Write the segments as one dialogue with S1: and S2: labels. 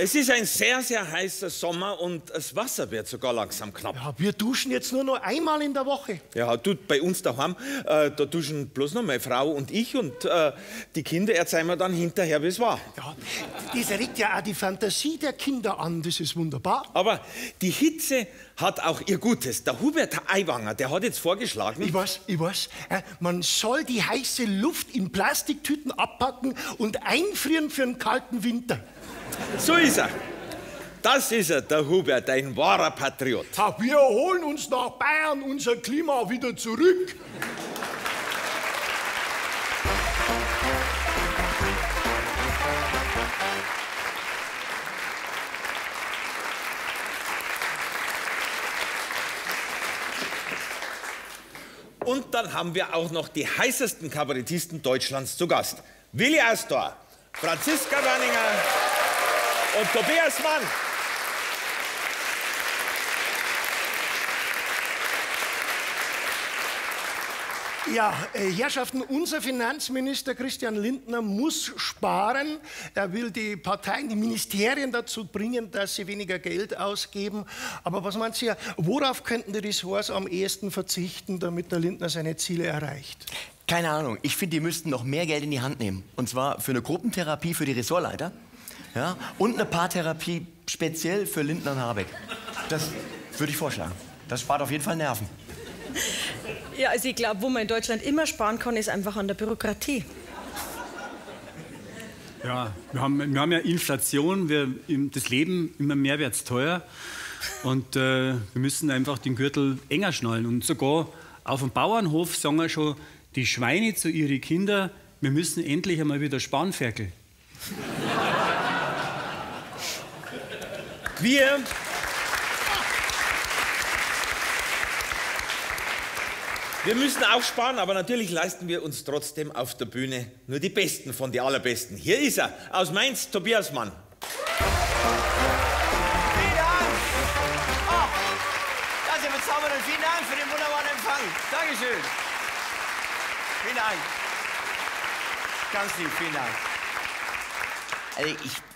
S1: Es ist ein sehr, sehr heißer Sommer und das Wasser wird sogar langsam knapp.
S2: Ja, wir duschen jetzt nur noch einmal in der Woche.
S1: Ja, du, bei uns daheim, äh, da duschen bloß noch meine Frau und ich und äh, die Kinder erzählen mir dann hinterher, wie es war.
S2: Ja, das regt ja auch die Fantasie der Kinder an, das ist wunderbar.
S1: Aber die Hitze hat auch ihr Gutes. Der Hubert Aiwanger, der hat jetzt vorgeschlagen...
S2: Ich weiß, ich weiß. Äh, man soll die heiße Luft in Plastiktüten abpacken und einfrieren für einen kalten Winter.
S1: So ist er. Das ist er, der Hubert, ein wahrer Patriot.
S2: Ja, wir holen uns nach Bayern unser Klima wieder zurück.
S1: Und dann haben wir auch noch die heißesten Kabarettisten Deutschlands zu Gast. Willi Astor, Franziska Werninger und Tobias Mann.
S2: Ja, äh, Herrschaften, unser Finanzminister Christian Lindner muss sparen. Er will die Parteien, die Ministerien dazu bringen, dass sie weniger Geld ausgeben. Aber was meint ihr, worauf könnten die Ressorts am ehesten verzichten, damit der Lindner seine Ziele erreicht?
S3: Keine Ahnung. Ich finde, die müssten noch mehr Geld in die Hand nehmen. Und zwar für eine Gruppentherapie für die Ressortleiter ja, und eine Paartherapie speziell für Lindner und Habeck. Das würde ich vorschlagen. Das spart auf jeden Fall Nerven.
S4: Ja, also ich glaube, wo man in Deutschland immer sparen kann, ist einfach an der Bürokratie.
S5: Ja, wir haben, wir haben ja Inflation, wir, das Leben immer mehr wird teuer und äh, wir müssen einfach den Gürtel enger schnallen. Und sogar auf dem Bauernhof sagen wir schon die Schweine zu ihren Kindern, wir müssen endlich einmal wieder sparen, Ferkel.
S1: Wir Wir müssen auch sparen, aber natürlich leisten wir uns trotzdem auf der Bühne nur die Besten von den Allerbesten. Hier ist er, aus Mainz, Tobias Mann.
S6: Vielen Dank. Oh, das ist bezaubernd. Vielen Dank für den wunderbaren Empfang. Dankeschön. Vielen Dank. Ganz lieb, vielen Dank.
S3: Also ich,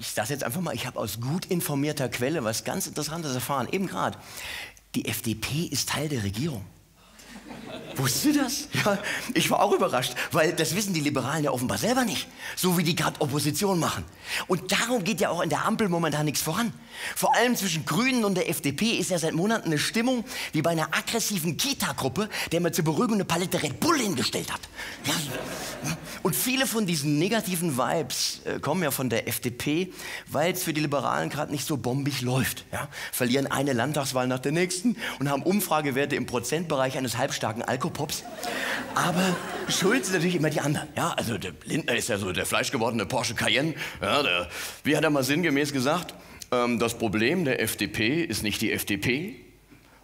S3: ich sage jetzt einfach mal, ich habe aus gut informierter Quelle was ganz Interessantes erfahren. Eben gerade. Die FDP ist Teil der Regierung. Wusstest du das? Ja, ich war auch überrascht, weil das wissen die Liberalen ja offenbar selber nicht. So wie die gerade Opposition machen. Und darum geht ja auch in der Ampel momentan nichts voran. Vor allem zwischen Grünen und der FDP ist ja seit Monaten eine Stimmung wie bei einer aggressiven Kita-Gruppe, der mir zur Beruhigung eine Palette Red Bull hingestellt hat. Ja. Und viele von diesen negativen Vibes äh, kommen ja von der FDP, weil es für die Liberalen gerade nicht so bombig läuft. Ja. Verlieren eine Landtagswahl nach der nächsten und haben Umfragewerte im Prozentbereich eines halbstarken Alkopops. Aber schuld sind natürlich immer die anderen. Ja, also der Lindner ist ja so der fleischgewordene Porsche Cayenne. Ja, der, wie hat er mal sinngemäß gesagt? Ähm, das Problem der FDP ist nicht die FDP,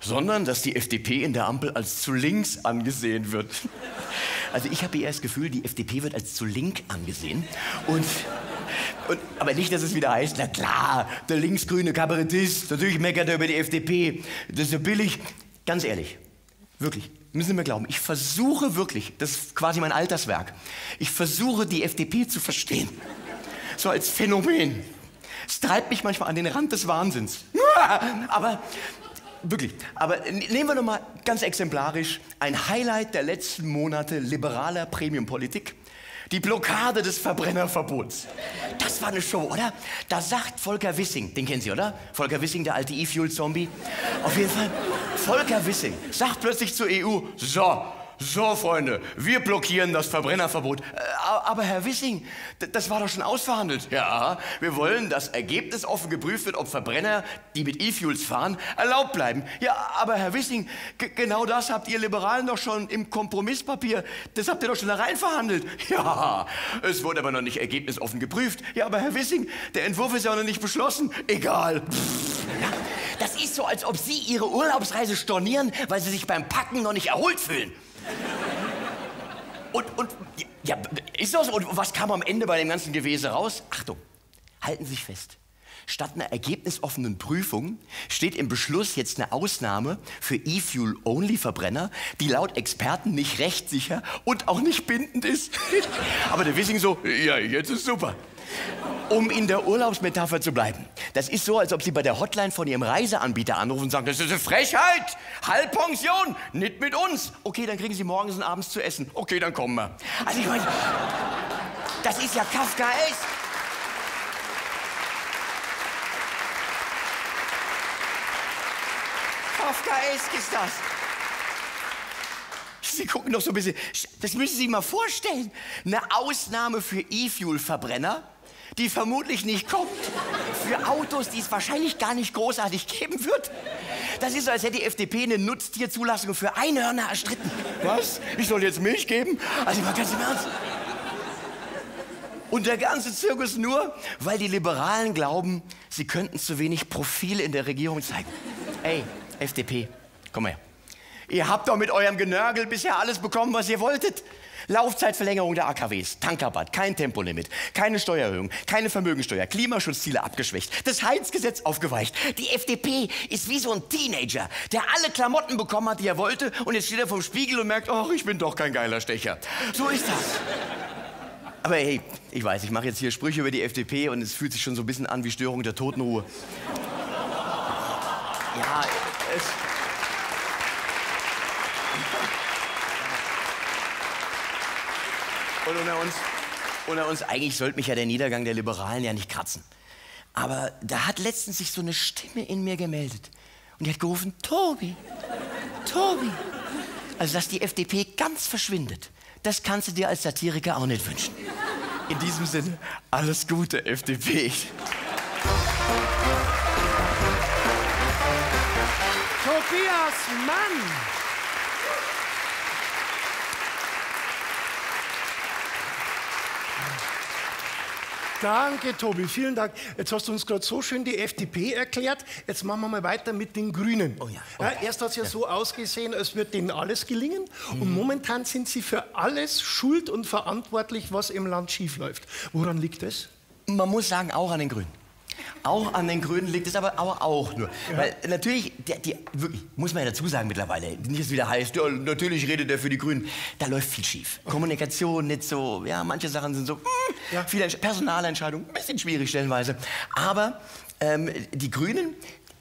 S3: sondern dass die FDP in der Ampel als zu links angesehen wird. Also ich habe eher das Gefühl, die FDP wird als zu link angesehen. Und, und, aber nicht, dass es wieder heißt, na klar, der linksgrüne Kabarettist, natürlich meckert er über die FDP. Das ist ja billig. Ganz ehrlich, wirklich, müssen mir glauben, ich versuche wirklich, das ist quasi mein Alterswerk, ich versuche die FDP zu verstehen. So als Phänomen. Es treibt mich manchmal an den Rand des Wahnsinns. Aber wirklich, aber nehmen wir noch mal ganz exemplarisch ein Highlight der letzten Monate liberaler Premiumpolitik. Die Blockade des Verbrennerverbots. Das war eine Show, oder? Da sagt Volker Wissing, den kennen Sie, oder? Volker Wissing, der alte E-Fuel-Zombie. Auf jeden Fall, Volker Wissing sagt plötzlich zur EU, so, so, Freunde, wir blockieren das Verbrennerverbot. Äh, aber Herr Wissing, das war doch schon ausverhandelt. Ja, wir wollen, dass ergebnisoffen geprüft wird, ob Verbrenner, die mit E-Fuels fahren, erlaubt bleiben. Ja, aber Herr Wissing, genau das habt ihr Liberalen doch schon im Kompromisspapier, das habt ihr doch schon da rein verhandelt. Ja, es wurde aber noch nicht ergebnisoffen geprüft. Ja, aber Herr Wissing, der Entwurf ist ja noch nicht beschlossen. Egal. Ja, das ist so, als ob Sie Ihre Urlaubsreise stornieren, weil Sie sich beim Packen noch nicht erholt fühlen. Und, und, ja, ist das? Und was kam am Ende bei dem ganzen Gewese raus? Achtung, halten Sie sich fest. Statt einer ergebnisoffenen Prüfung steht im Beschluss jetzt eine Ausnahme für E-Fuel-Only-Verbrenner, die laut Experten nicht rechtssicher und auch nicht bindend ist. Aber der Wissing so, ja, jetzt ist super. Um in der Urlaubsmetapher zu bleiben. Das ist so, als ob Sie bei der Hotline von Ihrem Reiseanbieter anrufen und sagen, das ist eine Frechheit, Halbpension, nicht mit uns. Okay, dann kriegen Sie morgens und abends zu essen. Okay, dann kommen wir. Also ich meine, das ist ja Kafkaesk. Kafkaesk ist das. Sie gucken doch so ein bisschen. Das müssen Sie sich mal vorstellen. Eine Ausnahme für E-Fuel-Verbrenner, die vermutlich nicht kommt. Für Autos, die es wahrscheinlich gar nicht großartig geben wird. Das ist so, als hätte die FDP eine Nutztierzulassung für Einhörner erstritten. Was? Ich soll jetzt Milch geben? Also, mal ganz im Ernst. Und der ganze Zirkus nur, weil die Liberalen glauben, sie könnten zu wenig Profil in der Regierung zeigen. Ey, FDP, komm mal her. Ihr habt doch mit eurem Genörgel bisher alles bekommen, was ihr wolltet. Laufzeitverlängerung der AKWs, Tankrabatt, kein Tempolimit, keine Steuererhöhung, keine Vermögensteuer, Klimaschutzziele abgeschwächt, das Heizgesetz aufgeweicht. Die FDP ist wie so ein Teenager, der alle Klamotten bekommen hat, die er wollte, und jetzt steht er vom Spiegel und merkt, ach, ich bin doch kein geiler Stecher. So ist das. Aber hey, ich weiß, ich mache jetzt hier Sprüche über die FDP und es fühlt sich schon so ein bisschen an wie Störung der Totenruhe. Ja, es. Und unter uns, unter uns, eigentlich sollte mich ja der Niedergang der Liberalen ja nicht kratzen. Aber da hat letztens sich so eine Stimme in mir gemeldet. Und die hat gerufen, Tobi, Tobi. Also, dass die FDP ganz verschwindet, das kannst du dir als Satiriker auch nicht wünschen. In diesem Sinne, alles Gute, FDP.
S2: Tobias Mann! Danke, Tobi, vielen Dank. Jetzt hast du uns gerade so schön die FDP erklärt. Jetzt machen wir mal weiter mit den Grünen.
S3: Oh ja.
S2: ja erst hat es ja, ja, so ausgesehen, als würde denen alles gelingen. Mhm. Und momentan sind sie für alles schuld und verantwortlich, was im Land schiefläuft. Woran liegt es?
S3: Man muss sagen, auch an den Grünen. Auch an den Grünen liegt es aber, auch nur. Ja. Weil natürlich, die, die, wirklich, muss man ja dazu sagen mittlerweile, nicht, dass es wieder heißt, ja, natürlich redet er für die Grünen. Da läuft viel schief. Okay. Kommunikation nicht so, ja, manche Sachen sind so, mh, hm, ja. viele Personalentscheidungen, ein bisschen schwierig stellenweise. Aber ähm, die Grünen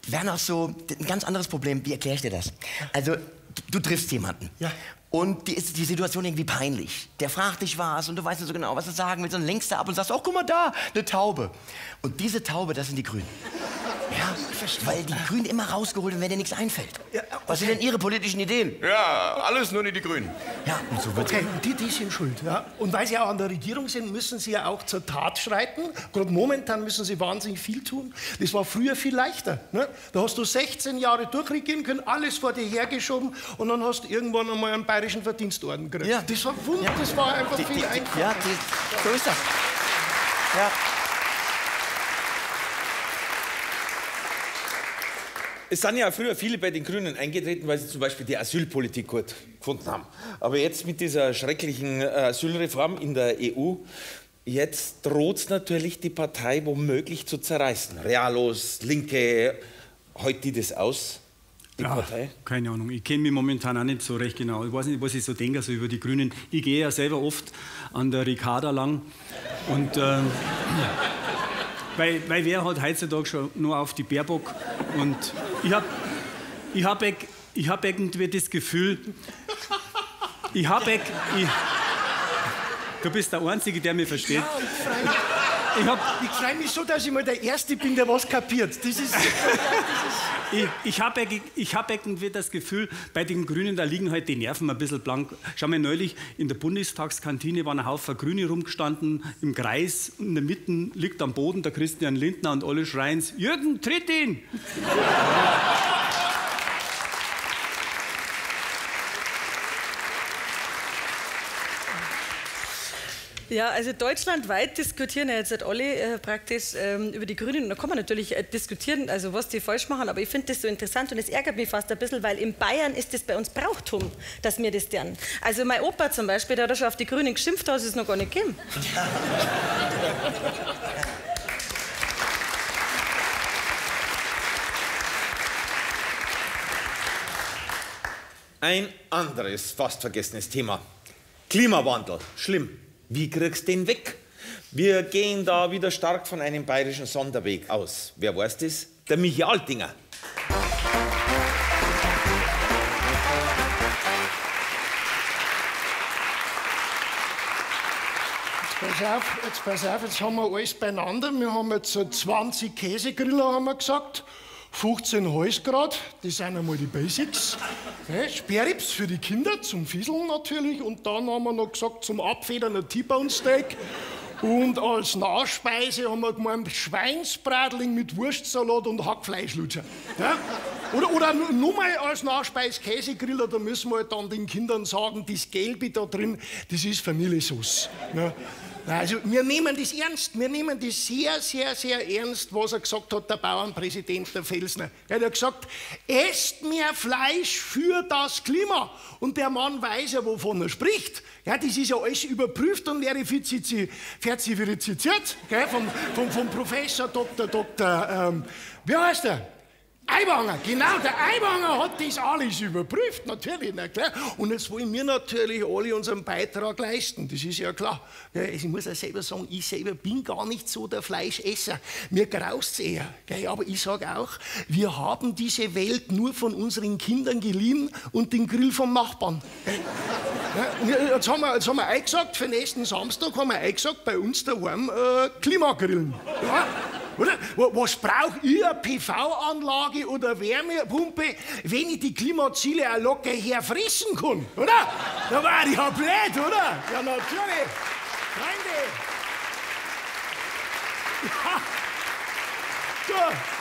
S3: werden auch so, ein ganz anderes Problem, wie erkläre ich dir das? Also, du triffst jemanden. Ja. Und die ist die Situation irgendwie peinlich. Der fragt dich was und du weißt nicht so genau, was er sagen will. Dann lenkst du ab und sagst, oh, guck mal da, eine Taube. Und diese Taube, das sind die Grünen. Ja, weil die Grünen immer rausgeholt werden, wenn dir nichts einfällt. Ja, okay. Was sind denn Ihre politischen Ideen?
S1: Ja, alles nur nicht die Grünen.
S2: Ja, und so wird's. Okay, die, die sind schuld. Ja. Und weil Sie auch an der Regierung sind, müssen Sie ja auch zur Tat schreiten. Gerade momentan müssen Sie wahnsinnig viel tun. Das war früher viel leichter. Ne? Da hast du 16 Jahre durchregieren können, alles vor dir hergeschoben und dann hast du irgendwann einmal einen bayerischen Verdienstorden gekriegt. Ja. Das war wunderbar, ja. das war einfach die, viel die, einfacher.
S3: Ja, die, so ist das. Ja.
S1: Es sind ja früher viele bei den Grünen eingetreten, weil sie zum Beispiel die Asylpolitik gut gefunden haben. Aber jetzt mit dieser schrecklichen äh, Asylreform in der EU, jetzt droht es natürlich die Partei womöglich zu zerreißen. Realos, Linke, heute die das aus?
S5: Die ja, Partei? Keine Ahnung. Ich kenne mich momentan auch nicht so recht genau. Ich weiß nicht, was ich so denke also über die Grünen. Ich gehe ja selber oft an der Ricarda lang. Und ähm, weil, weil wer hat heutzutage schon nur auf die Baerbock? Und ich habe ich hab, ich hab irgendwie das Gefühl, ich habe. Du bist der Einzige, der mich versteht. Ja,
S2: ich, ich freue mich so, dass ich mal der Erste bin, der was kapiert. Das ist, das ist
S5: ich, ich habe ich hab irgendwie das Gefühl, bei den Grünen, da liegen halt die Nerven ein bisschen blank. Schau mal, neulich in der Bundestagskantine waren ein Haufen Grüne rumgestanden im Kreis. In der Mitte liegt am Boden der Christian Lindner und alle schreien: Jürgen, tritt ihn!
S4: Ja, also deutschlandweit diskutieren ja jetzt alle äh, praktisch ähm, über die Grünen. Und da kann man natürlich äh, diskutieren, also was die falsch machen, aber ich finde das so interessant und es ärgert mich fast ein bisschen, weil in Bayern ist das bei uns Brauchtum, dass wir das tun. Also mein Opa zum Beispiel, der hat schon auf die Grünen geschimpft, hat es noch gar nicht gegeben.
S1: Ein anderes fast vergessenes Thema. Klimawandel. Schlimm. Wie kriegst du den weg? Wir gehen da wieder stark von einem bayerischen Sonderweg aus. Wer weiß das? Der Michi Altinger.
S2: Pass auf, jetzt pass auf, jetzt haben wir alles beieinander. Wir haben jetzt so 20 Käsegriller, haben wir gesagt. 15 Halsgrad, das sind einmal die Basics. Ja, Sperrrips für die Kinder, zum Fieseln natürlich. Und dann haben wir noch gesagt, zum Abfedern ein T-Bone Steak. Und als Nachspeise haben wir gemeint Schweinsbratling mit Wurstsalat und Hackfleischlutscher. Ja? Oder, oder nur mal als Nachspeise Käsegriller, da müssen wir halt dann den Kindern sagen, das Gelbe da drin, das ist Vanillesauce. Ja? Also wir nehmen das ernst, wir nehmen das sehr, sehr, sehr ernst, was er gesagt hat, der Bauernpräsident, der Felsner. Er hat gesagt, esst mehr Fleisch für das Klima. Und der Mann weiß ja, wovon er spricht. Ja, das ist ja alles überprüft und verifiziert, gell, vom, vom, vom Professor Dr. Dr. Ähm, wie heißt er? Eiwanger, genau, der Eiwanger hat das alles überprüft, natürlich, na klar. Und jetzt wollen wir natürlich alle unseren Beitrag leisten, das ist ja klar. Ich muss ja selber sagen, ich selber bin gar nicht so der Fleischesser. Mir graust eher. Gell? Aber ich sage auch, wir haben diese Welt nur von unseren Kindern geliehen und den Grill vom Nachbarn. Jetzt, haben wir, jetzt haben wir eingesagt, für nächsten Samstag haben wir eingesagt, bei uns daheim äh, Klimagrillen. Ja? Oder? Was brauche ich, eine PV-Anlage oder Wärmepumpe, wenn ich die Klimaziele auch locker herfressen kann? Oder? Da war ich ja blöd, oder? Ja, natürlich. Freunde. Ja. ja.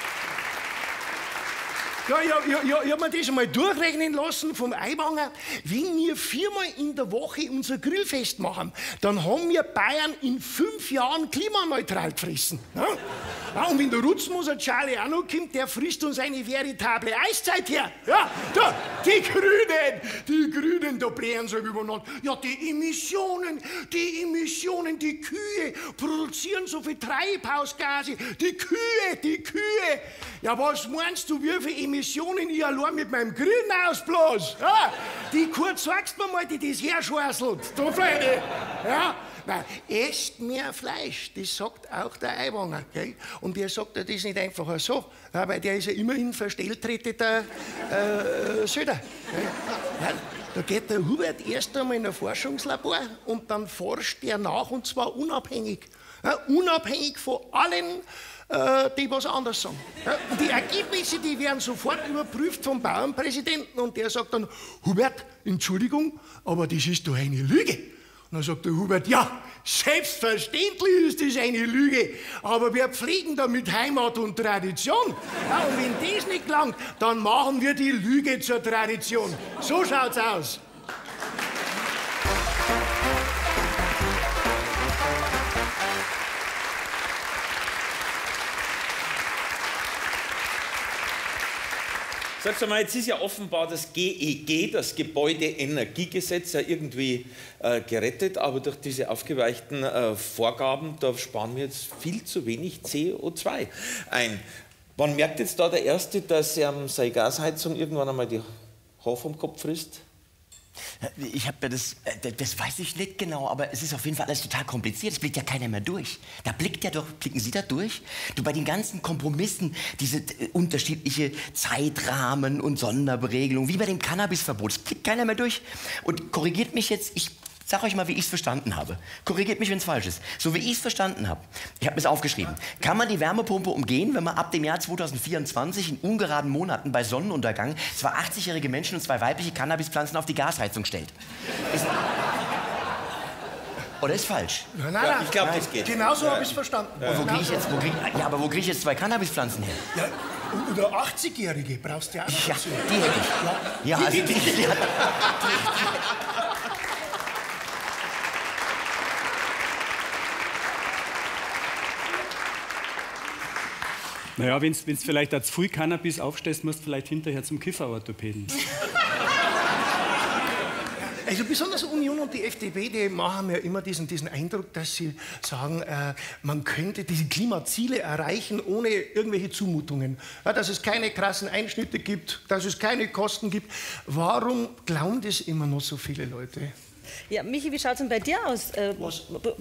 S2: Ja, ja, ja, ja, ich habe mir das einmal durchrechnen lassen vom Eiwanger. Wenn wir viermal in der Woche unser Grillfest machen, dann haben wir Bayern in fünf Jahren klimaneutral gefressen. Ja? Ja, und wenn der Rutzmoser Charlie auch noch kommt, der frisst uns eine veritable Eiszeit her. Ja, da, die Grünen, die Grünen, da blähen sie übereinander. Ja, die Emissionen, die Emissionen, die Kühe produzieren so viel Treibhausgase. Die Kühe, die Kühe. Ja, was meinst du, wie viele Emissionen ich allein mit meinem Grillen ausblas? Ja, die kurz sagst mir mal, die das herschweißelt. Da, Freunde. Ja, Nein, esst mehr Fleisch, das sagt auch der Eiwanger. Gell? Und der sagt das nicht einfach so, weil der ist ja immerhin verstelltreteter äh, Söder. Ja, da geht der Hubert erst einmal in ein Forschungslabor und dann forscht er nach und zwar unabhängig. Ja, unabhängig von allen äh, die was anders sagen. Die Ergebnisse, die werden sofort überprüft vom Bauernpräsidenten und der sagt dann, Hubert, Entschuldigung, aber das ist doch eine Lüge. Und dann sagt der Hubert, ja, selbstverständlich ist das eine Lüge, aber wir pflegen damit Heimat und Tradition. Ja, und wenn das nicht langt, dann machen wir die Lüge zur Tradition. So schaut's aus.
S1: Sagst du mal, jetzt ist ja offenbar das GEG, das Gebäudeenergiegesetz, ja irgendwie äh, gerettet, aber durch diese aufgeweichten äh, Vorgaben, da sparen wir jetzt viel zu wenig CO2 ein. Wann merkt jetzt da der Erste, dass ähm, seine Gasheizung irgendwann einmal die Haar vom Kopf frisst?
S3: Ich habe das, äh, das weiß ich nicht genau, aber es ist auf jeden Fall alles total kompliziert. Es blickt ja keiner mehr durch. Da blickt ja doch, blicken Sie da durch? Du bei den ganzen Kompromissen, diese äh, unterschiedliche Zeitrahmen und Sonderberegelungen, wie bei dem Cannabisverbot, es blickt keiner mehr durch. Und korrigiert mich jetzt, ich Sag euch mal, wie ich es verstanden habe. Korrigiert mich, wenn es falsch ist. So wie ich es verstanden habe, ich habe es aufgeschrieben, kann man die Wärmepumpe umgehen, wenn man ab dem Jahr 2024 in ungeraden Monaten bei Sonnenuntergang zwei 80-jährige Menschen und zwei weibliche Cannabispflanzen auf die Gasheizung stellt? Ist, oder ist falsch?
S2: Nein, nein, ja,
S1: ich glaube, das geht.
S2: Genau so ja. habe ich es verstanden.
S3: Und wo kriege ich jetzt, wo krieg, ja, aber wo kriege ich jetzt zwei Cannabispflanzen her?
S2: Ja, oder 80-Jährige brauchst du ja auch.
S3: Ja, die hätte ich. Ja, ja also die, die, die,
S5: Naja, wenn du vielleicht als früh Cannabis aufstehst, musst du vielleicht hinterher zum Kifferorthopäden.
S2: Also besonders Union und die FDP, die machen ja immer diesen, diesen Eindruck, dass sie sagen, äh, man könnte diese Klimaziele erreichen ohne irgendwelche Zumutungen. Ja, dass es keine krassen Einschnitte gibt, dass es keine Kosten gibt. Warum glauben das immer noch so viele Leute?
S4: Ja, Michi, wie schaut es denn bei dir aus? Äh,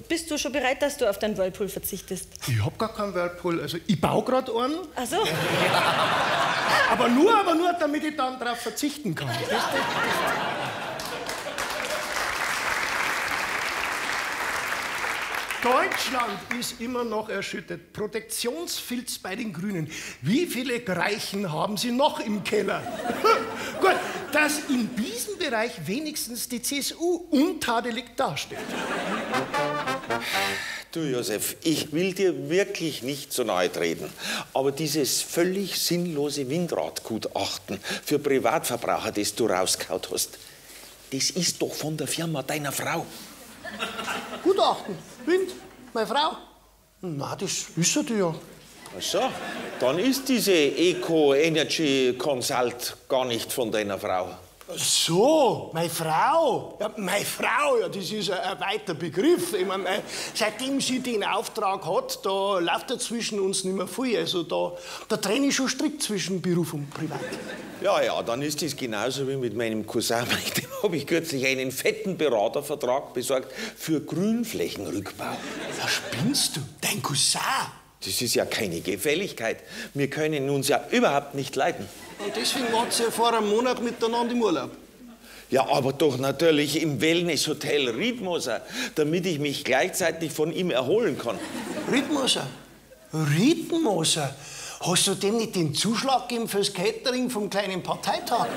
S4: bist du schon bereit, dass du auf deinen Whirlpool verzichtest?
S2: Ich hab gar keinen Whirlpool. Also ich baue gerade einen.
S4: Ach so.
S2: Aber nur, aber nur, damit ich dann darauf verzichten kann. Deutschland ist immer noch erschüttert. Protektionsfilz bei den Grünen. Wie viele Greichen haben Sie noch im Keller? Gut, dass in diesem Bereich wenigstens die CSU untadelig dasteht.
S1: Du Josef, ich will dir wirklich nicht so nahe treten, aber dieses völlig sinnlose Windradgutachten für Privatverbraucher, das du rauskaut hast, das ist doch von der Firma deiner Frau.
S2: Gutachten, Wind, meine Frau. Na, das wissen die ja.
S1: Ach so, dann ist diese Eco Energy Consult gar nicht von deiner Frau.
S2: So, meine Frau. Ja, meine Frau, ja, das ist ein, weiter Begriff. Ich mein, seitdem sie den Auftrag hat, da läuft ja zwischen uns nicht mehr viel. Also da, da trenne ich schon strikt zwischen Beruf und Privat.
S1: Ja, ja, dann ist das genauso wie mit meinem Cousin. Dem habe ich kürzlich einen fetten Beratervertrag besorgt für Grünflächenrückbau.
S2: Was spinnst du? Dein Cousin?
S1: Das ist ja keine Gefälligkeit. Wir können uns ja überhaupt nicht leiden.
S2: Und deswegen wart ihr vor einem Monat miteinander im Urlaub.
S1: Ja, aber doch natürlich im Wellnesshotel Riedmoser, damit ich mich gleichzeitig von ihm erholen kann.
S2: Riedmoser? Riedmoser? Hast du dem nicht den Zuschlag gegeben fürs Catering vom kleinen Parteitag?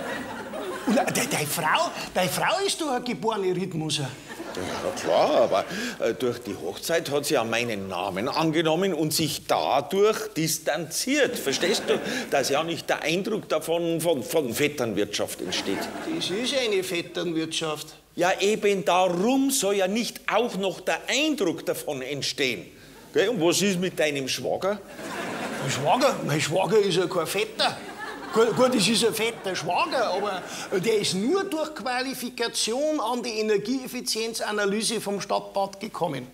S2: Und de, deine Frau, deine Frau ist doch eine geborene Riedmoser.
S1: Ja klar, aber äh, durch die Hochzeit hat sie ja meinen Namen angenommen und sich dadurch distanziert. Verstehst du? Dass ja nicht der Eindruck davon von, von Vetternwirtschaft entsteht.
S2: Das ist eine Vetternwirtschaft.
S1: Ja, eben darum soll ja nicht auch noch der Eindruck davon entstehen. Gell? Und was ist mit deinem Schwager?
S2: Mein Schwager? Mein Schwager ist ja kein Vetter. Gut, gut, es ist ein fetter Schwager, aber der ist nur durch Qualifikation an die Energieeffizienzanalyse vom Stadtbad gekommen.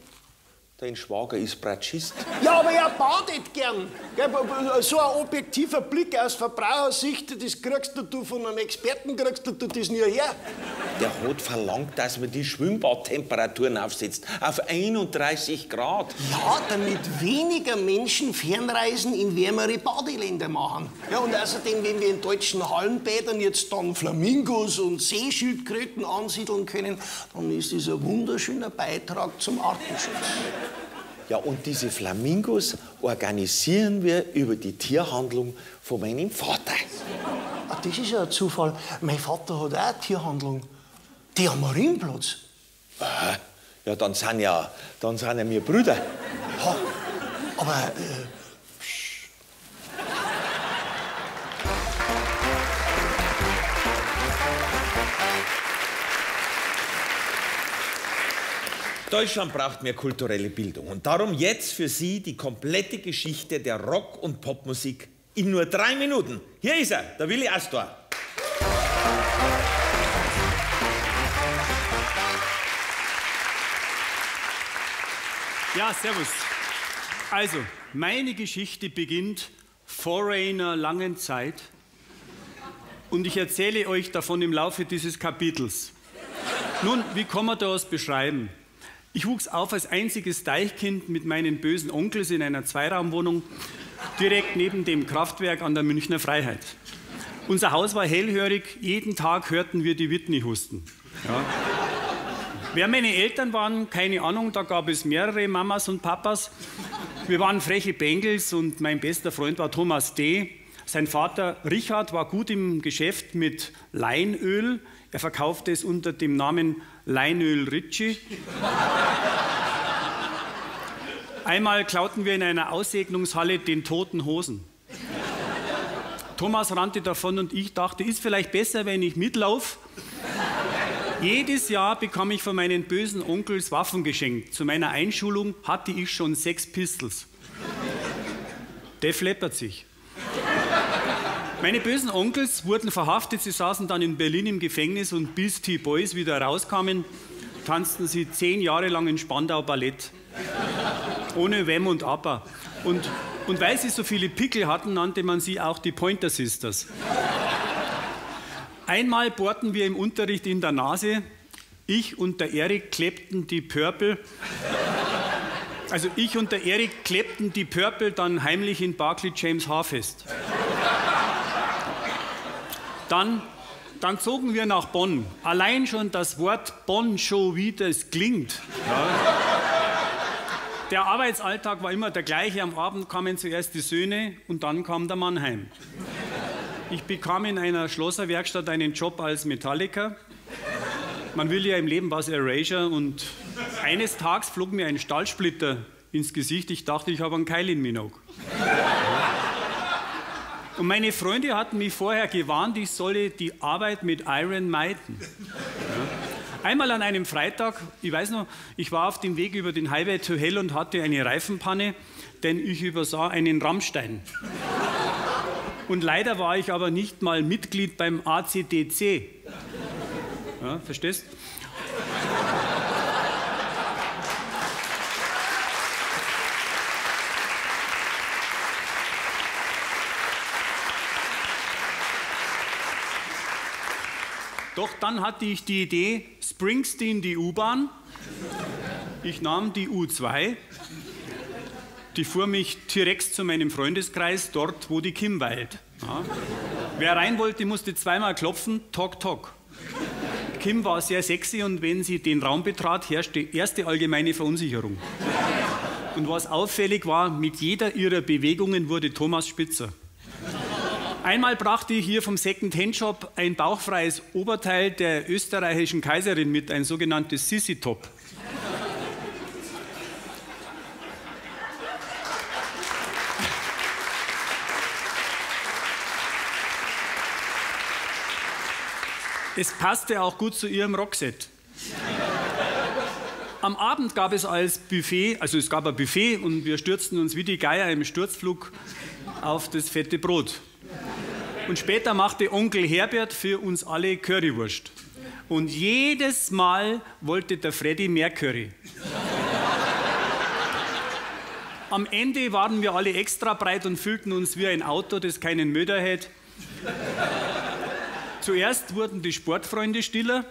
S1: Dein Schwager ist Bratschist.
S2: Ja, aber er badet gern. So ein objektiver Blick aus Verbrauchersicht, das kriegst du von einem Experten, kriegst du das nie her.
S1: Der hat verlangt, dass man die Schwimmbadtemperaturen aufsetzt. Auf 31 Grad.
S2: Ja, damit weniger Menschen Fernreisen in wärmere Badeländer machen. Ja, und außerdem, wenn wir in deutschen Hallenbädern jetzt dann Flamingos und Seeschildkröten ansiedeln können, dann ist das ein wunderschöner Beitrag zum Artenschutz.
S1: Ja, und diese Flamingos organisieren wir über die Tierhandlung von meinem Vater.
S2: Ah, das ist ja ein Zufall. Mein Vater hat auch eine Tierhandlung. Die am Marienplatz.
S1: Aha. Ja, dann sind ja, dann sind ja wir Brüder.
S2: Ja, aber äh,
S1: Deutschland braucht mehr kulturelle Bildung. Und darum jetzt für Sie die komplette Geschichte der Rock- und Popmusik in nur drei Minuten. Hier ist er, der Willi Astor.
S5: Ja, servus. Also, meine Geschichte beginnt vor einer langen Zeit und ich erzähle euch davon im Laufe dieses Kapitels. Nun, wie kann man das beschreiben? Ich wuchs auf als einziges Deichkind mit meinen bösen Onkels in einer Zweiraumwohnung direkt neben dem Kraftwerk an der Münchner Freiheit. Unser Haus war hellhörig, jeden Tag hörten wir die Whitney husten. Ja. Wer meine Eltern waren, keine Ahnung, da gab es mehrere Mamas und Papas. Wir waren freche Bengels und mein bester Freund war Thomas D. Sein Vater Richard war gut im Geschäft mit Leinöl. Er verkaufte es unter dem Namen Leinöl Ritchie. Einmal klauten wir in einer Aussegnungshalle den toten Hosen. Thomas rannte davon und ich dachte, ist vielleicht besser, wenn ich mitlaufe. Jedes Jahr bekam ich von meinen bösen Onkels Waffen geschenkt. Zu meiner Einschulung hatte ich schon sechs Pistols. Der fleppert sich. Meine bösen Onkels wurden verhaftet, sie saßen dann in Berlin im Gefängnis und bis die Boys wieder rauskamen, tanzten sie zehn Jahre lang in Spandau Ballett. Ohne Wem und Appa. Und, und weil sie so viele Pickel hatten, nannte man sie auch die Pointer Sisters. Einmal bohrten wir im Unterricht in der Nase Ich und der Erik klebten die Purple. Also ich und der Erik klebten die Purple dann heimlich in Barclay James Haar fest. Dann, dann zogen wir nach Bonn. Allein schon das Wort Bonn Show, wie das klingt. Ja. Der Arbeitsalltag war immer der gleiche. Am Abend kamen zuerst die Söhne und dann kam der Mann heim. Ich bekam in einer Schlosserwerkstatt einen Job als Metalliker. Man will ja im Leben was Erasure und eines Tages flog mir ein Stahlsplitter ins Gesicht. Ich dachte, ich habe einen Keil in Minogue. Und meine Freunde hatten mich vorher gewarnt, ich solle die Arbeit mit Iron meiden. Ja. Einmal an einem Freitag, ich weiß noch, ich war auf dem Weg über den Highway to Hell und hatte eine Reifenpanne, denn ich übersah einen Rammstein. Und leider war ich aber nicht mal Mitglied beim ACDC. Ja, verstehst? Doch dann hatte ich die Idee, Springsteen die U-Bahn. Ich nahm die U2. Die fuhr mich direkt zu meinem Freundeskreis, dort, wo die Kim weilt. Ja. Wer rein wollte, musste zweimal klopfen, tok, tok. Kim war sehr sexy und wenn sie den Raum betrat, herrschte erste allgemeine Verunsicherung. Und was auffällig war, mit jeder ihrer Bewegungen wurde Thomas spitzer. Einmal brachte ich hier vom Second-Hand-Shop ein bauchfreies Oberteil der österreichischen Kaiserin mit, ein sogenanntes Sissi-Top. Es passte auch gut zu ihrem Rockset. Am Abend gab es als Buffet, also es gab ein Buffet und wir stürzten uns wie die Geier im Sturzflug auf das fette Brot. Und später machte Onkel Herbert für uns alle Currywurst. Und jedes Mal wollte der Freddy mehr Curry. Am Ende waren wir alle extra breit und fühlten uns wie ein Auto, das keinen Möder hätte. Zuerst wurden die Sportfreunde stiller,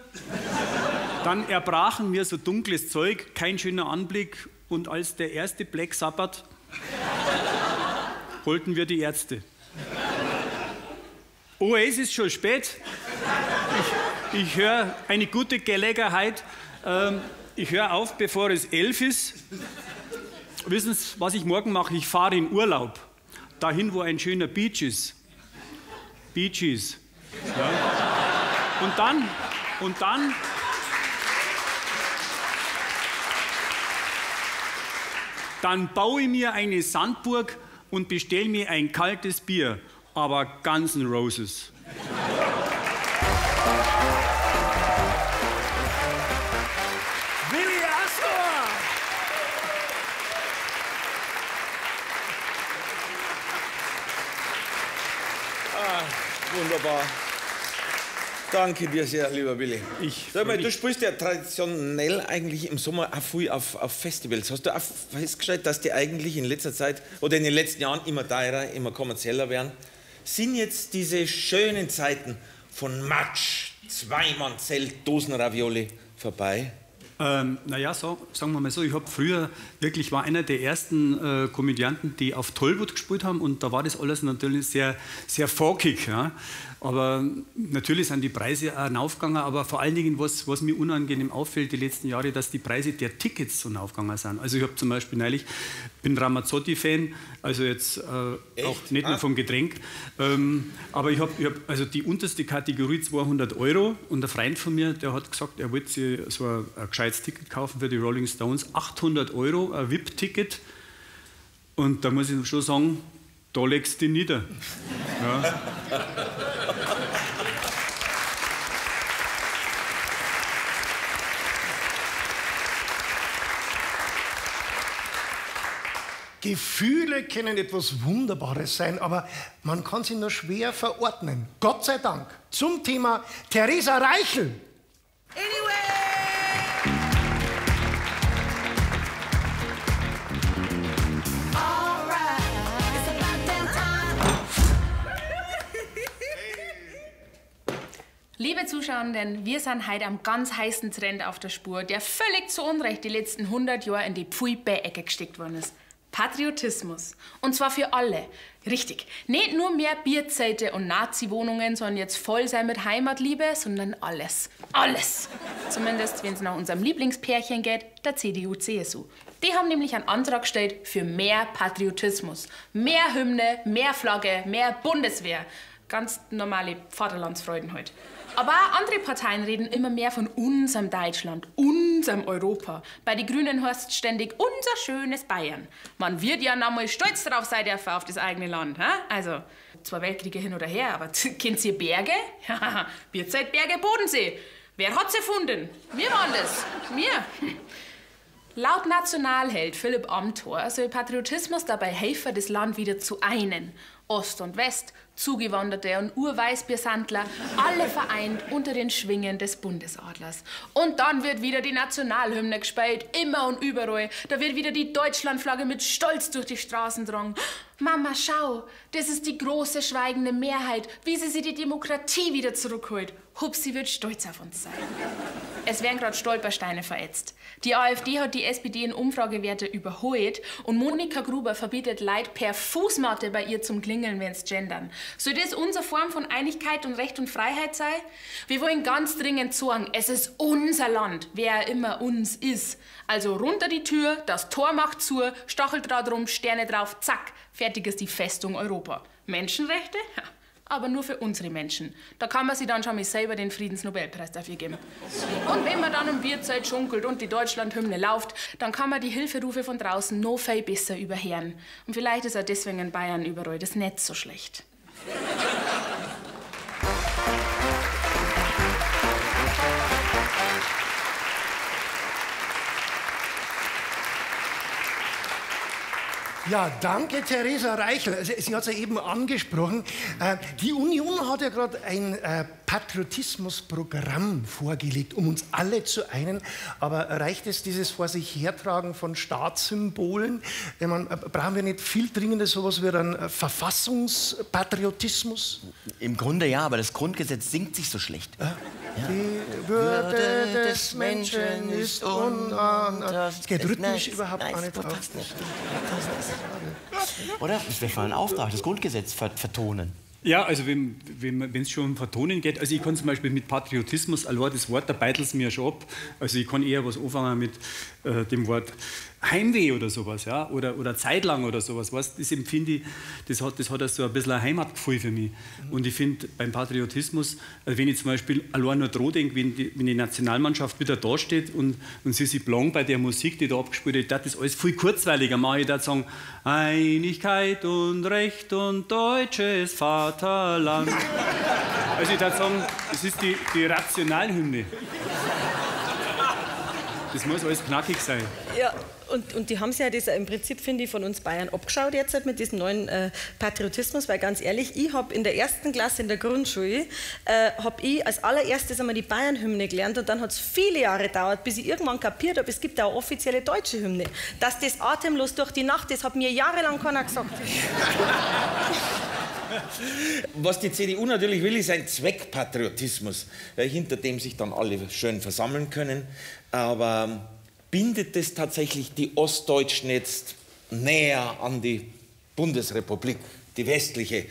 S5: dann erbrachen wir so dunkles Zeug, kein schöner Anblick. Und als der erste Black Sabbath holten wir die Ärzte. Oh, es ist schon spät. Ich, ich höre eine gute Gelegenheit. Ähm, ich höre auf, bevor es elf ist. Wissen Sie, was ich morgen mache? Ich fahre in Urlaub. Dahin, wo ein schöner Beach ist. Beaches. Ja. Und dann, und dann, dann baue ich mir eine Sandburg und bestelle mir ein kaltes Bier, aber Guns N' Roses.
S2: Willi Assauer!
S1: Wunderbar. Danke dir sehr, lieber Willi.
S5: Ich
S1: Sag mal, du spielst ja traditionell eigentlich im Sommer auch viel auf, auf Festivals. Hast du auch festgestellt, dass die eigentlich in letzter Zeit oder in den letzten Jahren immer teurer, immer kommerzieller werden? Sind jetzt diese schönen Zeiten von Matsch, Zweimannzelt, Dosenravioli vorbei?
S5: Ähm, naja, so, sagen wir mal so, ich habe früher wirklich war einer der ersten äh, Komödianten, die auf Tollwood gespielt haben und da war das alles natürlich sehr, sehr folkig. Ja? Aber natürlich sind die Preise auch raufgegangen, aber vor allen Dingen, was, was mir unangenehm auffällt die letzten Jahre, dass die Preise der Tickets so raufgegangen sind. Also ich habe zum Beispiel neulich, bin Ramazzotti-Fan, also jetzt äh, auch nicht nur
S1: Ah.
S5: vom Getränk, ähm, aber ich habe hab, also die unterste Kategorie 200 Euro und ein Freund von mir, der hat gesagt, er wollte so ein, ein Ticket kaufen für die Rolling Stones, 800 Euro, ein VIP-Ticket und da muss ich schon sagen, da legst du dich nieder. Ja.
S2: Gefühle können etwas Wunderbares sein, aber man kann sie nur schwer verordnen. Gott sei Dank. Zum Thema Theresa Reichel.
S7: Liebe Liebe Zuschauerinnen, wir sind heute am ganz heißen Trend auf der Spur, der völlig zu Unrecht die letzten 100 Jahre in die Pfui-Ecke gesteckt worden ist. Patriotismus. Und zwar für alle. Richtig. Nicht nur mehr Bierzelte und Nazi-Wohnungen sollen jetzt voll sein mit Heimatliebe, sondern alles. Alles. Zumindest, wenn es nach unserem Lieblingspärchen geht, der CDU-CSU. Die haben nämlich einen Antrag gestellt für mehr Patriotismus. Mehr Hymne, mehr Flagge, mehr Bundeswehr. Ganz normale Vaterlandsfreuden heute. Aber auch andere Parteien reden immer mehr von unserem Deutschland, unserem Europa. Bei den Grünen heißt es ständig unser schönes Bayern. Man wird ja noch mal stolz darauf sein dürfen auf das eigene Land. He? Also, zwei Weltkriege hin oder her, aber kennt ihr Berge? Ja, Bierzeit, Berge, Bodensee. Wer hat's erfunden? Wir waren das. Wir. Laut Nationalheld Philipp Amthor soll Patriotismus dabei helfen, das Land wieder zu einen. Ost und West, Zugewanderte und Urweißbiersandler, alle vereint unter den Schwingen des Bundesadlers. Und dann wird wieder die Nationalhymne gespielt, immer und überall. Da wird wieder die Deutschlandflagge mit Stolz durch die Straßen drang. Mama, schau, das ist die große schweigende Mehrheit, wie sie sich die Demokratie wieder zurückholt. Hupsi wird stolz auf uns sein. Es werden gerade Stolpersteine verätzt. Die AfD hat die SPD in Umfragewerte überholt und Monika Gruber verbietet Leid per Fußmatte bei ihr zum Klingeln, wenn's gendern. Soll das unsere Form von Einigkeit und Recht und Freiheit sein? Wir wollen ganz dringend sagen, es ist unser Land, wer immer uns ist. Also runter die Tür, das Tor macht zu, Stacheldraht rum, Sterne drauf, zack, fertig ist die Festung Europa. Menschenrechte? Ja aber nur für unsere Menschen. Da kann man sich dann schon mal selber den Friedensnobelpreis dafür geben. Und wenn man dann im Bierzeit schunkelt und die Deutschlandhymne läuft, dann kann man die Hilferufe von draußen noch viel besser überhören. Und vielleicht ist auch deswegen in Bayern überall das Netz so schlecht.
S2: Ja, danke, Theresa Reichel. Sie, Sie hat es ja eben angesprochen. Äh, die Union hat ja gerade ein äh, Patriotismusprogramm vorgelegt, um uns alle zu einen. Aber reicht es, dieses vor sich hertragen von Staatssymbolen? Ich meine, äh, brauchen wir nicht viel dringender sowas wie einen äh, Verfassungspatriotismus?
S3: Im Grunde ja, aber das Grundgesetz singt sich so schlecht.
S2: Äh, die Würde des Menschen ist unantastbar. Es geht rhythmisch überhaupt
S3: nein,
S2: nicht auf.
S3: nicht. Oder? Das wäre mal ein Auftrag, das Grundgesetz vertonen.
S5: Ja, also wenn es schon um Vertonen geht, also ich kann zum Beispiel mit Patriotismus, allein das Wort, da beitelt es mir schon ab. Also ich kann eher was anfangen mit äh, dem Wort Heimweh oder sowas, ja, oder, oder zeitlang oder sowas, weißt, das empfinde ich, das hat, das hat so ein bisschen ein Heimatgefühl für mich. Und ich finde beim Patriotismus, also wenn ich zum Beispiel allein nur dran denke, wenn die, wenn die Nationalmannschaft wieder da steht und, und sie sich blank bei der Musik, die da abgespielt wird, das ist alles viel kurzweiliger. Mache ich da sagen, Einigkeit und Recht und deutsches Vaterland. also ich würde sagen, das ist die, die Rationalhymne. Das muss alles knackig sein.
S4: Ja, und, und die haben sich ja das im Prinzip, finde ich, von uns Bayern abgeschaut jetzt halt mit diesem neuen äh, Patriotismus, weil ganz ehrlich, ich habe in der ersten Klasse in der Grundschule, äh, habe ich als allererstes einmal die Bayern-Hymne gelernt und dann hat es viele Jahre gedauert, bis ich irgendwann kapiert habe, es gibt auch offizielle deutsche Hymne. Dass das atemlos durch die Nacht ist, hat mir jahrelang keiner gesagt.
S1: Was die CDU natürlich will, ist ein Zweckpatriotismus, äh, hinter dem sich dann alle schön versammeln können. Aber bindet es tatsächlich die Ostdeutschen jetzt näher an die Bundesrepublik, die westliche,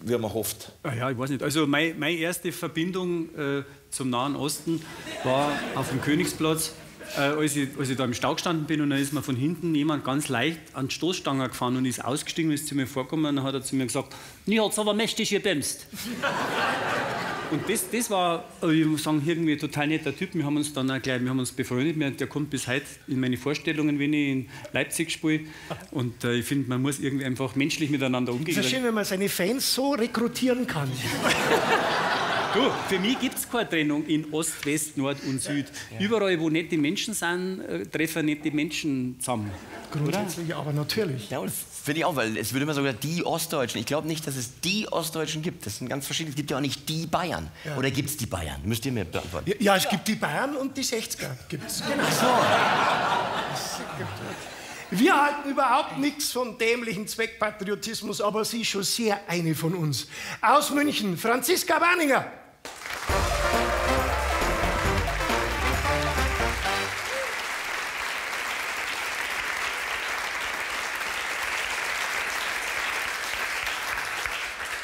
S1: wie man hofft?
S5: Ah ja, ich weiß nicht. Also meine, meine erste Verbindung äh, zum Nahen Osten war auf dem Königsplatz. Äh, als, ich, als ich da im Stau gestanden bin und dann ist mir von hinten jemand ganz leicht an die Stoßstange gefahren und ist ausgestiegen und ist zu mir vorgekommen und dann hat er zu mir gesagt, nie hat's aber mächtig gebremst. Und das, das war, äh, ich muss sagen, irgendwie ein total netter Typ. Wir haben uns dann auch gleich, wir haben uns befreundet. Der kommt bis heute in meine Vorstellungen, wenn ich in Leipzig spiele. Und äh, ich finde, man muss irgendwie einfach menschlich miteinander umgehen.
S2: Es ist schön, wenn man seine Fans so rekrutieren kann.
S5: Du, für mich gibt es keine Trennung in Ost, West, Nord und Süd. Ja. Überall, wo nette Menschen sind, äh, treffen nette Menschen zusammen.
S2: Grundsätzlich, Oder? aber natürlich.
S3: Ja, finde ich auch, weil es würde immer sogar die Ostdeutschen. Ich glaube nicht, dass es die Ostdeutschen gibt. Das sind ganz verschiedene. Es gibt ja auch nicht die Bayern. Ja. Oder gibt es die Bayern? Müsst ihr mir beantworten.
S2: Ja, ja es gibt die Bayern und die 60er. Gibt's. Genau. So. Wir halten überhaupt nichts von dämlichen Zweckpatriotismus, aber sie schon sehr eine von uns. Aus München, Franziska Berninger.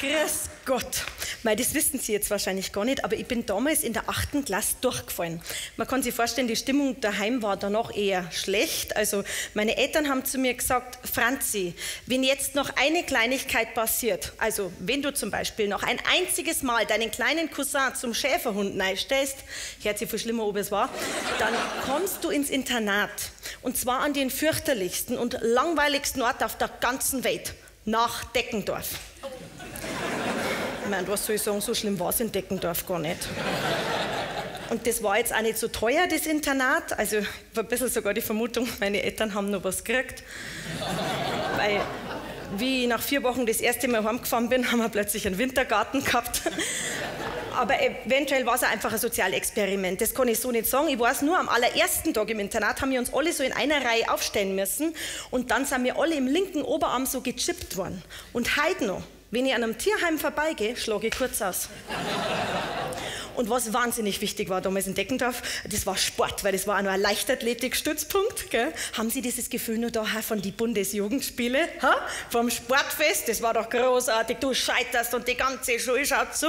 S4: Gress godt. Weil das wissen Sie jetzt wahrscheinlich gar nicht, aber ich bin damals in der achten Klasse durchgefallen. Man kann sich vorstellen, die Stimmung daheim war danach eher schlecht. Also meine Eltern haben zu mir gesagt, Franzi, wenn jetzt noch eine Kleinigkeit passiert, also wenn du zum Beispiel noch ein einziges Mal deinen kleinen Cousin zum Schäferhund neistellst, hört sich viel schlimmer, ob es war, dann kommst du ins Internat. Und zwar an den fürchterlichsten und langweiligsten Ort auf der ganzen Welt, nach Deckendorf. Meine, was soll ich sagen, so schlimm war es in Deckendorf gar nicht. Und das war jetzt auch nicht so teuer, das Internat. Also ich habe ein bisschen sogar die Vermutung, meine Eltern haben noch was gekriegt. Weil, wie ich nach vier Wochen das erste Mal heimgefahren bin, haben wir plötzlich einen Wintergarten gehabt. Aber eventuell war es einfach ein Sozialexperiment. Das kann ich so nicht sagen. Ich weiß nur, am allerersten Tag im Internat haben wir uns alle so in einer Reihe aufstellen müssen. Und dann sind wir alle im linken Oberarm so gechippt worden. Und heute noch. Wenn ich an einem Tierheim vorbeigehe, schlage ich kurz aus. Und was wahnsinnig wichtig war damals in Deckendorf, das war Sport, weil das war auch noch ein Leichtathletik-Stützpunkt. Haben Sie dieses Gefühl nur da von die Bundesjugendspiele? Ha? Vom Sportfest, das war doch großartig. Du scheiterst und die ganze Schule schaut zu.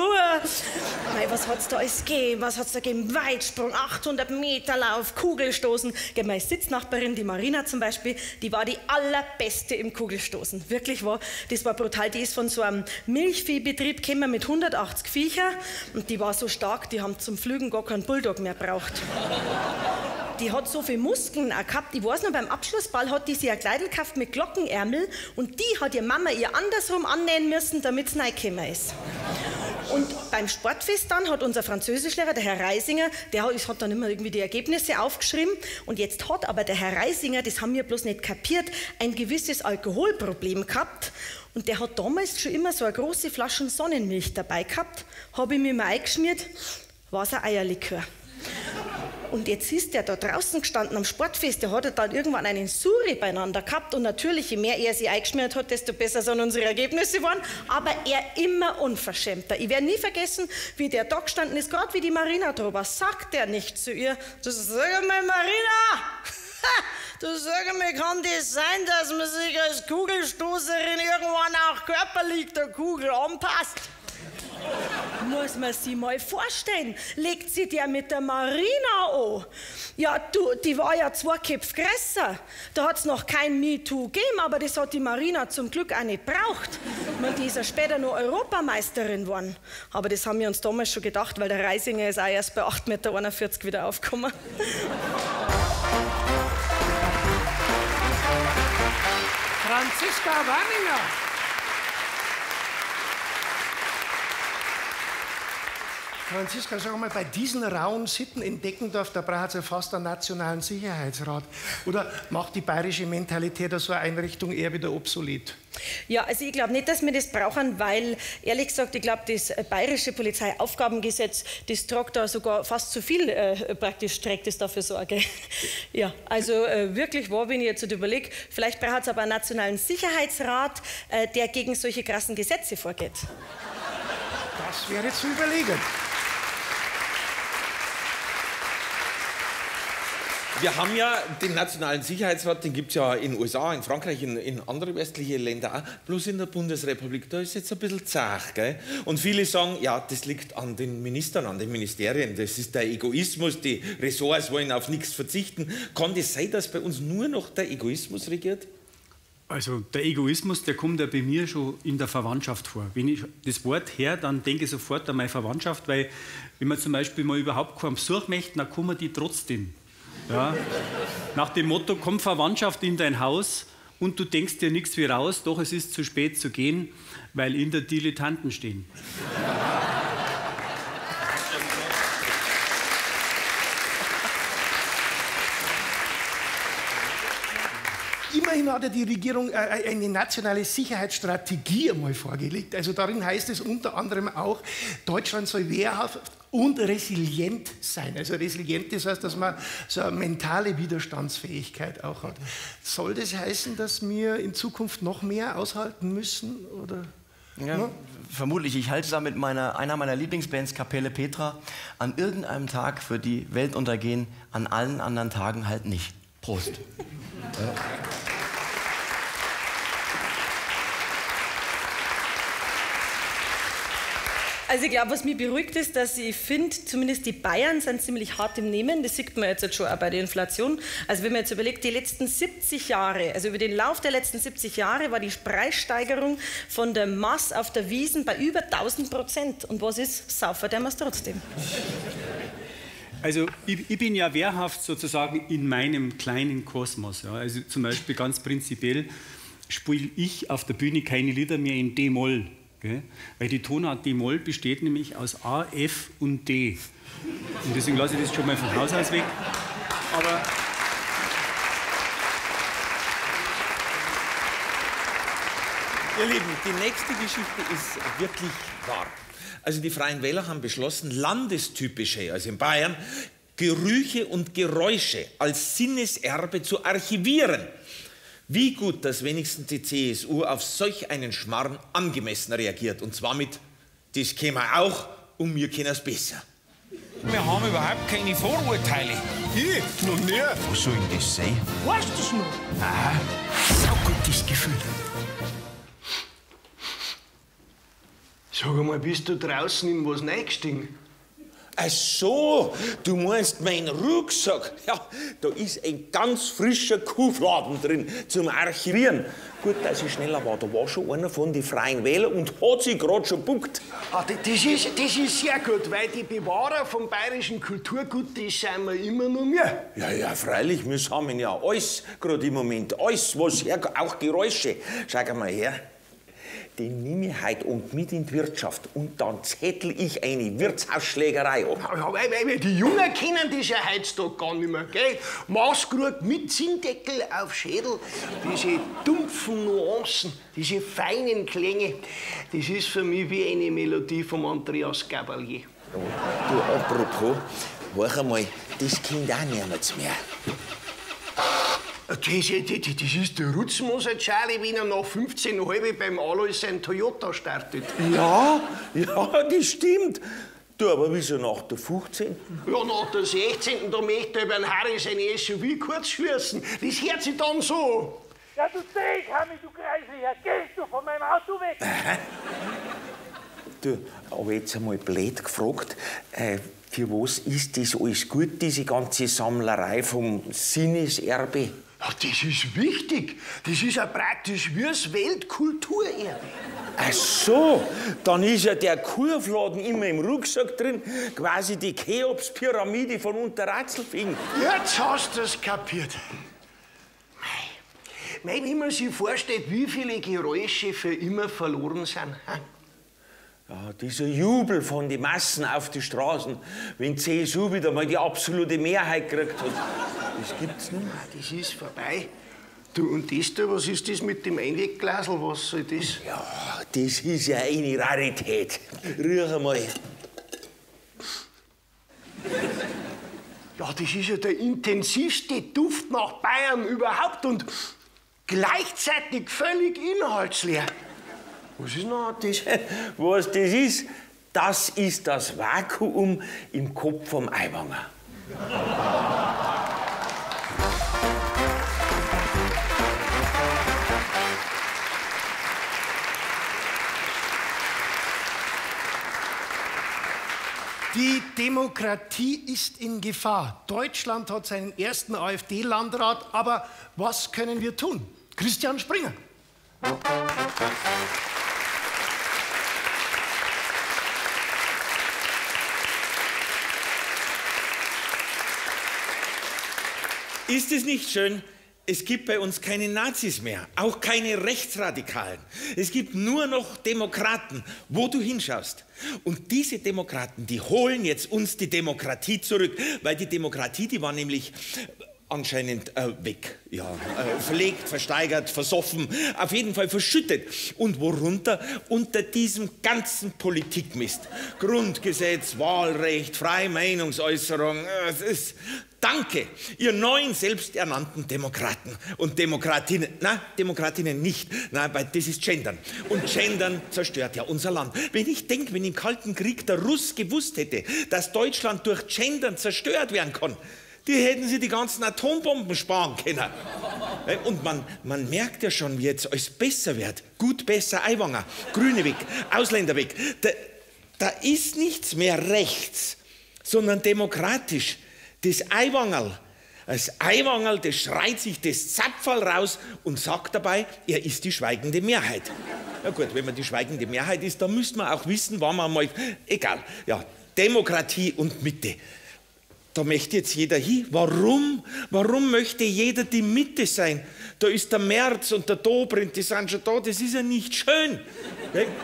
S4: Mei, was hat's da alles gegeben? Was hat's da gegeben? Weitsprung, 800 Meter Lauf, Kugelstoßen. Meine Sitznachbarin, die Marina zum Beispiel, die war die allerbeste im Kugelstoßen. Wirklich war, das war brutal. Die ist von so einem Milchviehbetrieb gekommen mit 180 Viecher und die war so stark die haben zum Flügen gar keinen Bulldog mehr braucht. Die hat so viele Muskeln auch gehabt. Ich weiß noch, beim Abschlussball hat die sich ein Kleidel gekauft mit Glockenärmel und die hat ihre Mama ihr andersrum annähen müssen, damit es reingekommen ist. Und beim Sportfest dann hat unser Französischlehrer, der Herr Reisinger, der hat, hat dann immer irgendwie die Ergebnisse aufgeschrieben. Und jetzt hat aber der Herr Reisinger, das haben wir bloß nicht kapiert, ein gewisses Alkoholproblem gehabt. Und der hat damals schon immer so eine große Flasche Sonnenmilch dabei gehabt. Habe ich mir mal eingeschmiert, war es ein Eierlikör. Und jetzt ist der da draußen gestanden am Sportfest, der hat dann irgendwann einen Suri beieinander gehabt und natürlich, je mehr er sie eingeschmiert hat, desto besser sind unsere Ergebnisse geworden, aber er immer unverschämter. Ich werde nie vergessen, wie der da gestanden ist, gerade wie die Marina drüber, sagt er nicht zu ihr, das sag mal Marina, Du sag mir, kann das sein, dass man sich als Kugelstoßerin irgendwann auch körperlich der Kugel anpasst? Muss man sich mal vorstellen, legt sie der mit der Marina an. Ja, du, die war ja zwei Köpfe größer. Da hat es noch kein MeToo gegeben, aber das hat die Marina zum Glück auch nicht braucht. Man, die ist ja später noch Europameisterin geworden. Aber das haben wir uns damals schon gedacht, weil der Reisinger ist auch erst bei 8,41 Meter wieder aufgekommen.
S2: Franziska Wanninger. Franziska, sag mal, bei diesen rauen Sitten in Deckendorf, da braucht es ja fast einen nationalen Sicherheitsrat. Oder macht die bayerische Mentalität so eine Einrichtung eher wieder obsolet?
S4: Ja, also ich glaube nicht, dass wir das brauchen, weil ehrlich gesagt, ich glaube, das bayerische Polizeiaufgabengesetz, das tragt da sogar fast zu viel äh, praktisch trägt es dafür Sorge. ja, also äh, wirklich wahr, wenn ich jetzt überlege, vielleicht braucht es aber einen nationalen Sicherheitsrat, äh, der gegen solche krassen Gesetze vorgeht.
S2: Das wäre zu überlegen.
S1: Wir haben ja den Nationalen Sicherheitsrat, den gibt es ja in den USA, in Frankreich, in, in andere westliche Länder auch. Bloß in der Bundesrepublik, da ist jetzt ein bisschen zart. Gell? Und viele sagen, ja, das liegt an den Ministern, an den Ministerien. Das ist der Egoismus, die Ressorts wollen auf nichts verzichten. Kann das sein, dass bei uns nur noch der Egoismus regiert?
S5: Also der Egoismus, der kommt ja bei mir schon in der Verwandtschaft vor. Wenn ich das Wort her, dann denke ich sofort an meine Verwandtschaft, weil wenn man zum Beispiel mal überhaupt keinen Besuch möchte, dann kommen die trotzdem. Ja? Nach dem Motto, komm Verwandtschaft in dein Haus und du denkst dir nichts wie raus, doch es ist zu spät zu gehen, weil in der Dilettanten stehen.
S2: Immerhin hat ja die Regierung äh, eine nationale Sicherheitsstrategie einmal vorgelegt. Also darin heißt es unter anderem auch, Deutschland soll wehrhaft und resilient sein. Also resilient, das heißt, dass man so eine mentale Widerstandsfähigkeit auch hat. Soll das heißen, dass wir in Zukunft noch mehr aushalten müssen? Oder?
S3: Ja, ja? Vermutlich. Ich halte da mit meiner, einer meiner Lieblingsbands, Kapelle Petra, an irgendeinem Tag für die Welt untergehen, an allen anderen Tagen halt nicht. Prost.
S4: Also ich glaube, was mich beruhigt ist, dass ich finde, zumindest die Bayern sind ziemlich hart im Nehmen. Das sieht man jetzt schon auch bei der Inflation. Also wenn man jetzt überlegt, die letzten 70 Jahre, also über den Lauf der letzten 70 Jahre war die Preissteigerung von der Mass auf der Wiesen bei über 1000 Prozent. Und was ist? Saufer der wir trotzdem.
S5: Also ich, ich, bin ja wehrhaft sozusagen in meinem kleinen Kosmos. Ja. Also zum Beispiel ganz prinzipiell spiele ich auf der Bühne keine Lieder mehr in D-Moll. Weil die Tonart D-Moll besteht nämlich aus A, F und D. Und deswegen lasse ich das schon mal vom Haus aus weg. Aber
S1: Ihr Lieben, die nächste Geschichte ist wirklich wahr. Also die Freien Wähler haben beschlossen, landestypische, also in Bayern, Gerüche und Geräusche als Sinneserbe zu archivieren. Wie gut, dass wenigstens die CSU auf solch einen Schmarrn angemessen reagiert. Und zwar mit, das können wir auch und wir können es besser.
S8: Wir haben überhaupt keine Vorurteile.
S2: Ich? Noch nie.
S8: Was soll denn das sein?
S2: Weißt du es noch?
S8: Aha, saugutes Gefühl.
S2: Sag einmal, bist du draußen in was reingestiegen?
S1: Ach so, du meinst meinen Rucksack? Ja, da ist ein ganz frischer Kuhfladen drin zum Archivieren. Gut, dass ich schneller war. Da war schon einer von den Freien Wählern und hat sich gerade schon buckt.
S2: Ah, das, ist, das ist sehr gut, weil die Bewahrer vom bayerischen Kulturgut, das sind wir immer noch mehr.
S1: Ja, ja, freilich, wir sammeln ja alles, gerade im Moment. Alles, was her, auch Geräusche. Schau mal her. Den nehme ich heute und mit in die Wirtschaft und dann zettel ich eine Wirtshausschlägerei ab.
S2: Ja, weil, weil die Jungen kennen das ja heutzutage gar nicht mehr, gell? Maßkrug mit Zinndeckel auf Schädel, diese dumpfen Nuancen, diese feinen Klänge, das ist für mich wie eine Melodie vom Andreas Gabalier.
S1: Du, apropos, hör einmal, das kennt auch niemand mehr.
S2: Das, das, das ist der Rutzmoser Charlie, wenn er nach 15,5 beim Alois sein Toyota startet.
S1: Ja, ja, das stimmt. Du, aber wieso nach der 15?
S2: Ja, nach der 16. da möchte er beim Harry sein SUV kurz schießen. Das hört sich dann so.
S9: Ja, du Steak, Hammi, du Kreislicher, gehst du von meinem Auto weg?
S1: Du, aber jetzt einmal blöd gefragt, äh, für was ist das alles gut, diese ganze Sammlerei vom Sinneserbe?
S2: Ja, das ist wichtig. Das ist ja praktisch wie das Weltkulturerbe.
S1: Ach so, dann ist ja der Kurfladen immer im Rucksack drin, quasi die Cheops-Pyramide von Unterratzelfing.
S2: Jetzt hast du es kapiert. Mei, wenn man sich vorstellt, wie viele Geräusche für immer verloren sind.
S1: Ja, dieser Jubel von den Massen auf die Straßen, wenn CSU wieder mal die absolute Mehrheit gekriegt hat. Das gibt's nicht mehr.
S2: Das ist vorbei. Du, und das da, was ist das mit dem Einwegglasel? Was soll das?
S1: Ja, das ist ja eine Rarität. Riech einmal.
S2: Ja, das ist ja der intensivste Duft nach Bayern überhaupt und gleichzeitig völlig inhaltsleer.
S1: Was ist noch das? Was das ist? Das ist das Vakuum im Kopf vom Eiwanger.
S2: Die Demokratie ist in Gefahr. Deutschland hat seinen ersten AfD-Landrat, aber was können wir tun? Christian Springer.
S1: Ist es nicht schön? Es gibt bei uns keine Nazis mehr, auch keine Rechtsradikalen. Es gibt nur noch Demokraten, wo du hinschaust. Und diese Demokraten, die holen jetzt uns die Demokratie zurück, weil die Demokratie, die war nämlich anscheinend äh, weg. Ja, äh, verlegt, versteigert, versoffen, auf jeden Fall verschüttet. Und worunter? Unter diesem ganzen Politikmist. Grundgesetz, Wahlrecht, freie Meinungsäußerung. Äh, es ist, danke, ihr neuen selbsternannten Demokraten und Demokratinnen. Na, Demokratinnen nicht. Na, weil das ist Gendern. Und Gendern zerstört ja unser Land. Wenn ich denke, wenn im Kalten Krieg der Russ gewusst hätte, dass Deutschland durch Gendern zerstört werden kann, die hätten sie die ganzen Atombomben sparen können. Und man, man merkt ja schon, wie jetzt alles besser wird. Gut, besser, Eiwanger, Grüne weg, Ausländer weg. Der, Da ist nichts mehr rechts, sondern demokratisch. Das Eiwangerl, das Eiwangerl, das schreit sich das Zapferl raus und sagt dabei, er ist die schweigende Mehrheit. Ja gut, wenn man die schweigende Mehrheit ist, dann müsste man auch wissen, wann man mal... Egal, ja, Demokratie und Mitte. Da möchte jetzt jeder hin. Warum? Warum möchte jeder die Mitte sein? Da ist der Merz und der Dobrindt, die sind schon da. Das ist ja nicht schön.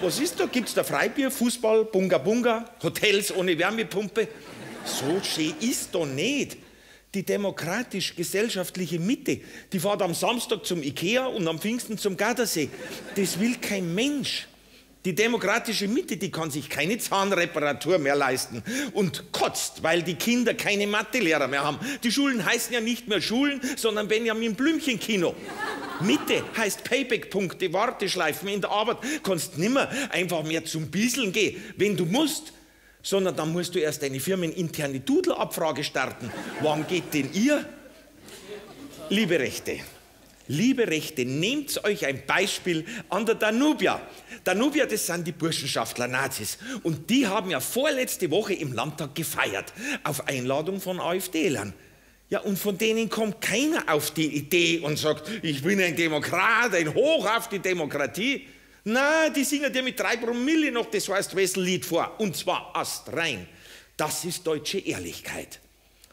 S1: Was ist da? Gibt es da Freibier, Fußball, Bunga Bunga, Hotels ohne Wärmepumpe? So schön ist da nicht. Die demokratisch-gesellschaftliche Mitte, die fährt am Samstag zum Ikea und am Pfingsten zum Gardasee. Das will kein Mensch. Die demokratische Mitte, die kann sich keine Zahnreparatur mehr leisten und kotzt, weil die Kinder keine Mathelehrer mehr haben. Die Schulen heißen ja nicht mehr Schulen, sondern Benjamin Blümchen Kino. Mitte heißt Payback-Punkte, Warteschleifen. In der Arbeit kannst nimmer einfach mehr zum Bieseln gehen, wenn du musst, sondern dann musst du erst eine firmeninterne Doodle-Abfrage starten. Wann geht denn ihr? Liebe Rechte, Liebe Rechte, nehmt euch ein Beispiel an der Danubia. Danubia, das sind die Burschenschaftler Nazis. Und die haben ja vorletzte Woche im Landtag gefeiert, auf Einladung von AfD-Lern. Ja, und von denen kommt keiner auf die Idee und sagt, ich bin ein Demokrat, ein Hoch auf die Demokratie. Na, die singen dir mit drei Promille noch das heißt Wessel-Lied vor. Und zwar astrein. Das ist deutsche Ehrlichkeit.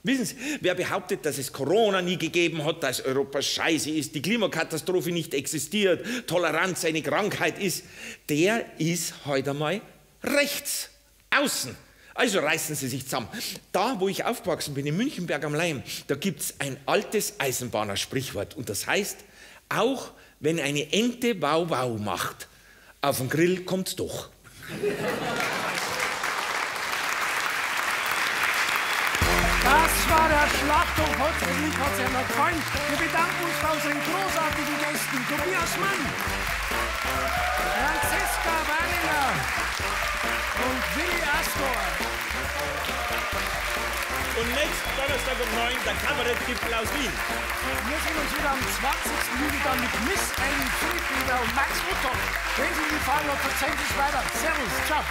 S1: Wissen Sie, wer behauptet, dass es Corona nie gegeben hat, dass Europa scheiße ist, die Klimakatastrophe nicht existiert, Toleranz eine Krankheit ist, der ist heute einmal rechts, außen. Also reißen Sie sich zusammen. Da, wo ich aufgewachsen bin, in Münchenberg am Leim, da gibt es ein altes Eisenbahner-Sprichwort. Und das heißt, auch wenn eine Ente Wow Wow macht, auf den Grill kommt's doch.
S2: Das war der Schlachtung. Hoffentlich hat euch noch gefallen. Wir bedanken uns bei unseren großartigen Gästen. Tobias Mann, Franziska Weiler und Willi Astor.
S1: Und nächsten Donnerstag um 9 der Kabarettgipfel aus Wien.
S2: Wir sehen uns wieder am 20. Juli dann mit Miss Ellen Friedrieder und Max Utton. Wenn Sie die Fragen noch verzeihen, weiter. Servus, ciao.